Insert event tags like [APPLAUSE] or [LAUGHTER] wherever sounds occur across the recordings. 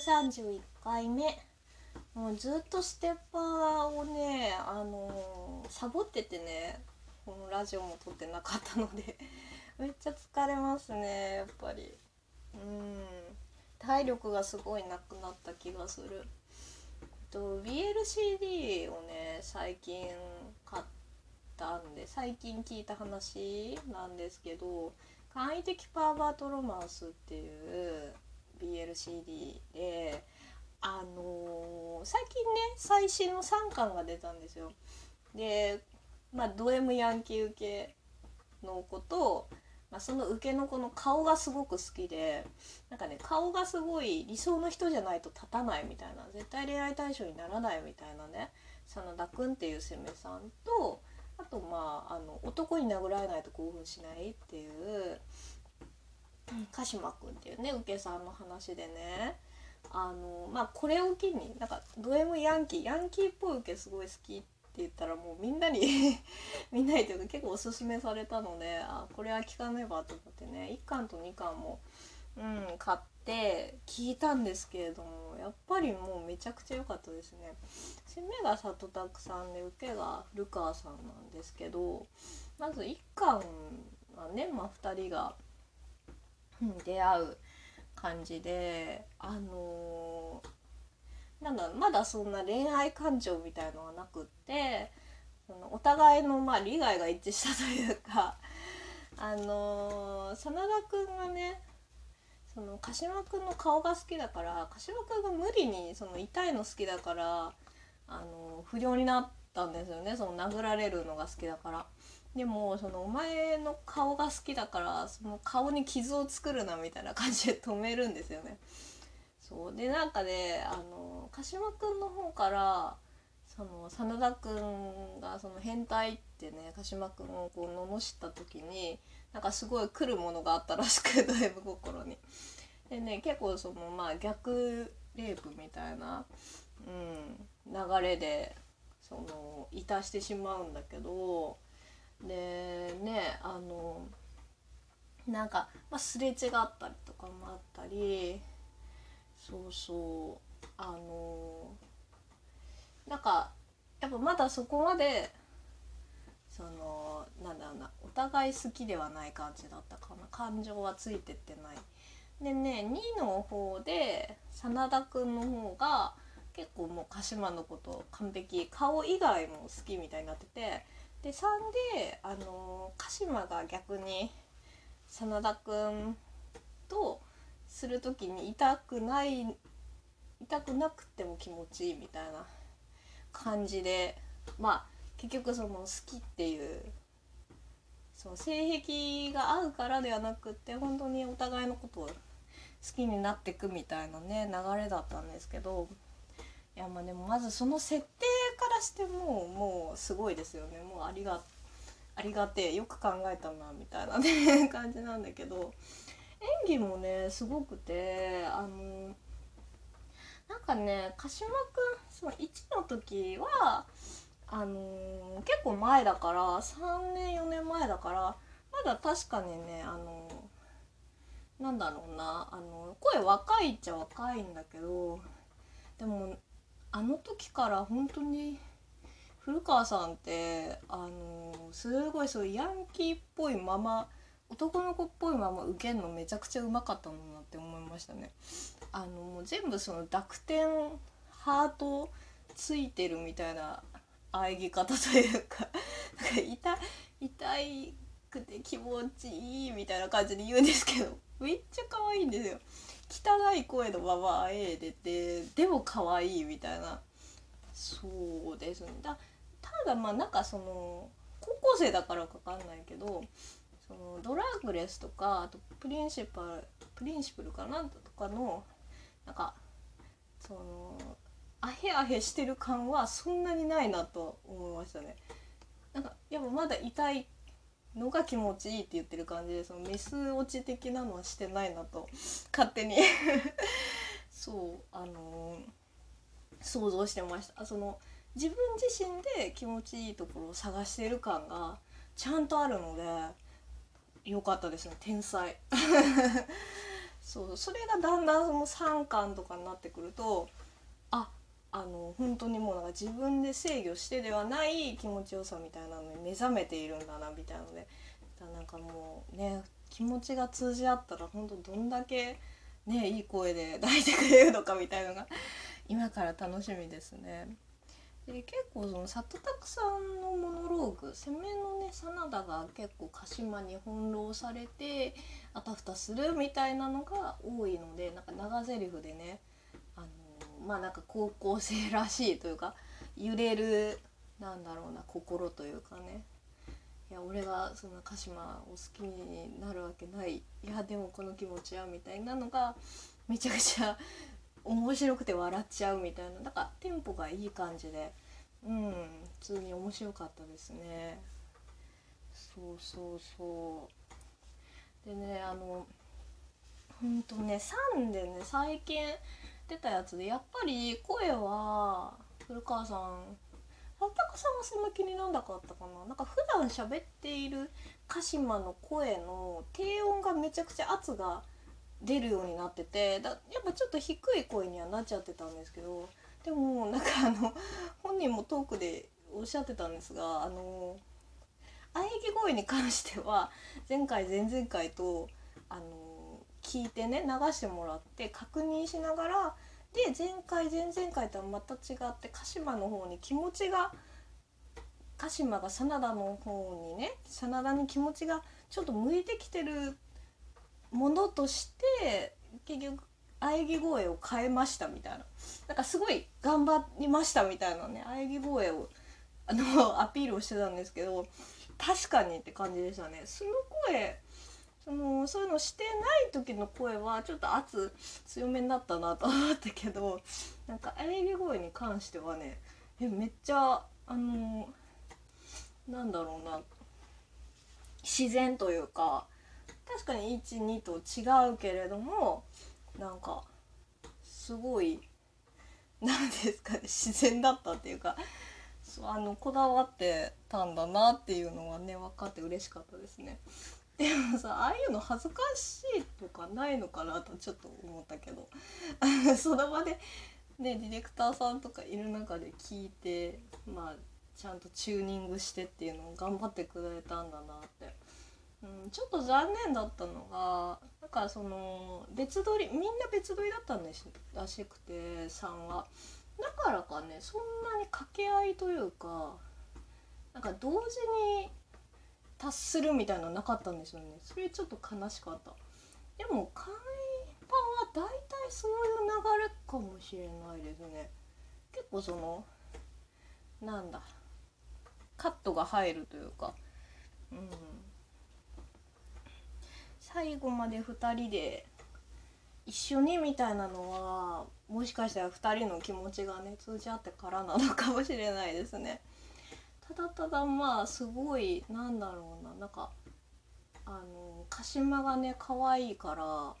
131回目もうずっとステッパーをねあのーサボっててねこのラジオも撮ってなかったので。[LAUGHS] めっちゃ疲れますねやっぱり。うん。体力がすごいなくなった気がする。と BLCD をね最近買ったんで最近聞いた話なんですけど「簡易的パーバートロマンス」っていう BLCD であのー最近ね最新の3巻が出たんですよ。でまあド M ヤンキー受けの子と、まあ、その受けの子の顔がすごく好きでなんかね顔がすごい理想の人じゃないと立たないみたいな絶対恋愛対象にならないみたいなね真田君っていう攻めさんとあとまああの男に殴られないと興奮しないっていう鹿島君っていうね受けさんの話でねあのまあこれを機になんかド M ヤンキーヤンキーっぽい受けすごい好きって言ったらもうみんなに [LAUGHS] みんなにというか結構おすすめされたのであこれは聞かねばと思ってね1巻と2巻も、うん、買って聞いたんですけれどもやっぱりもうめちゃくちゃ良かったですね。攻めが里拓さんで受けがルカさんなんですけどまず1巻はね、まあ、2人が出会う感じであのーなんだまだそんな恋愛感情みたいのはなくってそのお互いのまあ利害が一致したというか [LAUGHS] あのー真田くんがねその鹿島くんの顔が好きだから鹿島くんが無理にその痛いの好きだからあの不良になったんですよねその殴られるのが好きだから。でもそのお前の顔が好きだからその顔に傷を作るなみたいな感じで止めるんですよね。そうでなんかねあの鹿島くんの方からその真田くんがその変態ってね鹿島くんをこう罵った時になんかすごい来るものがあったらしく [LAUGHS] ド M 心に。でね結構そのまあ逆レイプみたいな、うん、流れでそのいたしてしまうんだけどでねあのなんか、まあ、すれ違ったりとかもあったりそうそうあのなんかやっぱまだそこまでそのなんだろうなお互い好きではない感じだったかな感情はついてってない。でね2の方で真田くんの方が結構もう鹿島のこと完璧顔以外も好きみたいになっててで3であの鹿島が逆に真田くんとする時に痛くない痛くなくても気持ちいいみたいな感じでまあ結局その好きっていうその性癖が合うからではなくって本当にお互いのことを好きになってくみたいなね流れだったんですけどいやまあでもまずその設定からしてももうすごいですよね。もうありがありがてえ。よく考えたなみたいなね [LAUGHS] 感じなんだけど。演技もねすごくてあのなんかね鹿島くんその1の時はあの結構前だから3年4年前だからまだ確かにねあのなんだろうなあの声若いっちゃ若いんだけどでもあの時から本当に古川さんってあのすごいそうヤンキーっぽいまま男の子っぽいまま受けるのめちゃくちゃうまかったんだなって思いましたね。あのもう全部その濁点ハートついてるみたいな喘ぎ方というかなんか痛痛いくて気持ちいいみたいな感じで言うんですけどめっちゃ可愛いんですよ。汚い声のままあえいでてでも可愛いみたいなそうですねだただまあなんかその高校生だからかわかんないけどそのドラッグレスとかあとプリンシパルプリンシプルかなとかのなんかそのアヘアヘしてる感はそんなにないなと思いましたね。なんかやっぱまだ痛いのが気持ちいいって言ってる感じでそのメス落ち的なのはしてないなと [LAUGHS] 勝手に。[LAUGHS] そうあのー想像してました。その自分自身で気持ちいいところを探してる感がちゃんとあるので良かったですね。天才。[LAUGHS] そうそれがだんだんその3巻とかになってくるとああの本当にもうなんか自分で制御してではない気持ちよさみたいなのに目覚めているんだなみたいなのでだなんかもうね気持ちが通じ合ったら本当どんだけねいい声で抱いてくれるのかみたいのが今から楽しみですね。で結構その里拓さんのモノローグ攻めのね真田が結構鹿島に翻弄されてあたふたするみたいなのが多いのでなんか長台詞でねまあなんか高校生らしいというか揺れるなんだろうな心というかね。いや俺がそんな鹿島を好きになるわけない。いやでもこの気持ちはみたいなのがめちゃくちゃ面白くて笑っちゃうみたいな。だからテンポがいい感じで。うん普通に面白かったですね。そうそうそう。でねあのほんとね3でね最近出たやつでやっぱり声は古川さん八坂さんはそんな気になんなかったかな？なんか普段喋っている鹿島の声の低音がめちゃくちゃ圧が出るようになっててだやっぱちょっと低い声にはなっちゃってたんですけどでもなんかあの本人もトークでおっしゃってたんですがあの喘ぎ声に関しては前回前々回とあの聞いてね流してもらって確認しながらで前回前々回とはまた違って鹿島の方に気持ちが鹿島が真田の方にね真田に気持ちがちょっと向いてきてるものとして結局喘ぎ声を変えましたみたいな。なんかすごい頑張りましたみたいなね喘ぎ声をあのアピールをしてたんですけど確かにって感じでしたね。その声そのそういうのしてない時の声はちょっと圧強めになったなと思ったけど [LAUGHS] なんか喘ぎ声に関してはねえめっちゃあのなんだろうな自然というか確かに12と違うけれどもなんかすごい何ですかね自然だったっていうかそうあのこだわってたんだなっていうのはね分かって嬉しかったですね。でもさああいうの恥ずかしいとかないのかなとちょっと思ったけど。[LAUGHS] その場でねディレクターさんとかいる中で聞いてまあちゃんとチューニングしてっていうのを頑張ってくれたんだなって。うん、ちょっと残念だったのがなんかその別撮りみんな別撮りだったんですらしくて3は。だからかねそんなに掛け合いというかなんか同時に達するみたいなのなかったんですよね。それちょっと悲しかった。でも海パは大体そういう流れかもしれないですね。結構そのなんだカットが入るというか。うん。最後まで2人で一緒にみたいなのはもしかしたら2人の気持ちがね通じ合ってからなのかもしれないですね。ただただまあすごいなんだろうな。なんかあの鹿島がね可愛いから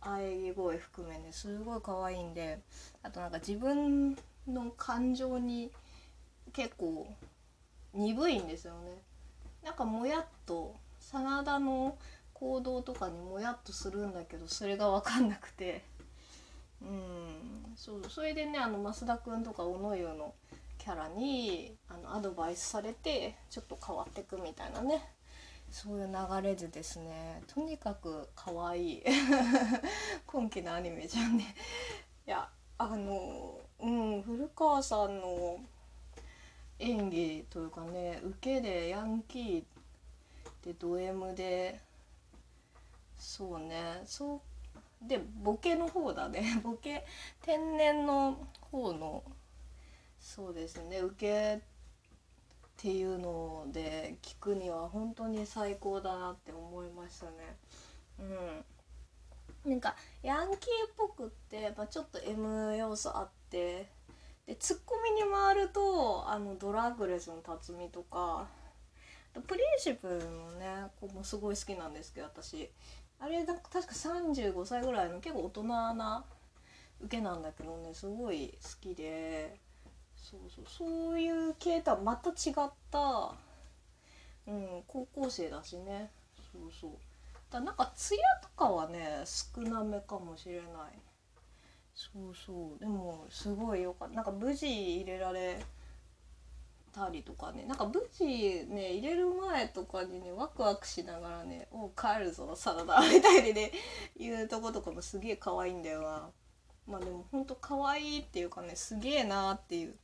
喘ぎ声含めねすごい可愛いんであとなんか自分の感情に結構鈍いんですよね。なんかもやっと真田の行動とかにもやっとするんだけどそれが分かんなくて。うん。そうそれでねあの増田君とか小野湯のキャラにあのアドバイスされてちょっと変わってくみたいなね。そういう流れでですねとにかく可愛い。[LAUGHS] 今期のアニメじゃんね。いやあのうん古川さんの演技というかね受けでヤンキーでド M でそうねそうでボケの方だね。[LAUGHS] ボケ天然の方のそうですね。受けっていうので聞くには本当に最高だなって思いましたね。うん。なんかヤンキーっぽくってやっぱちょっと M 要素あってでツッコミに回るとあのドラッグレスの辰巳とかプリンシプルのね子もすごい好きなんですけど私。あれだ確か35歳ぐらいの結構大人な受けなんだけどねすごい好きで。そうそうそういう系とはまた違った、うん、高校生だしね。そうそう。たなんか艶とかはね少なめかもしれない。そうそう。でもすごいよかった。なんか無事入れられたりとかね。なんか無事ね入れる前とかにねワクワクしながらね「おう帰るぞサラダ」みたいにね言うとことかもすげえ可愛いんだよな。まあでもほんと可愛いっていうかねすげえなっていう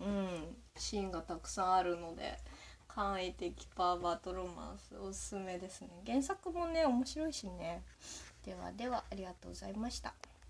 うんシーンがたくさんあるので簡易的パーバートロマンスおすすめですね。原作もね面白いしね。ではではありがとうございました。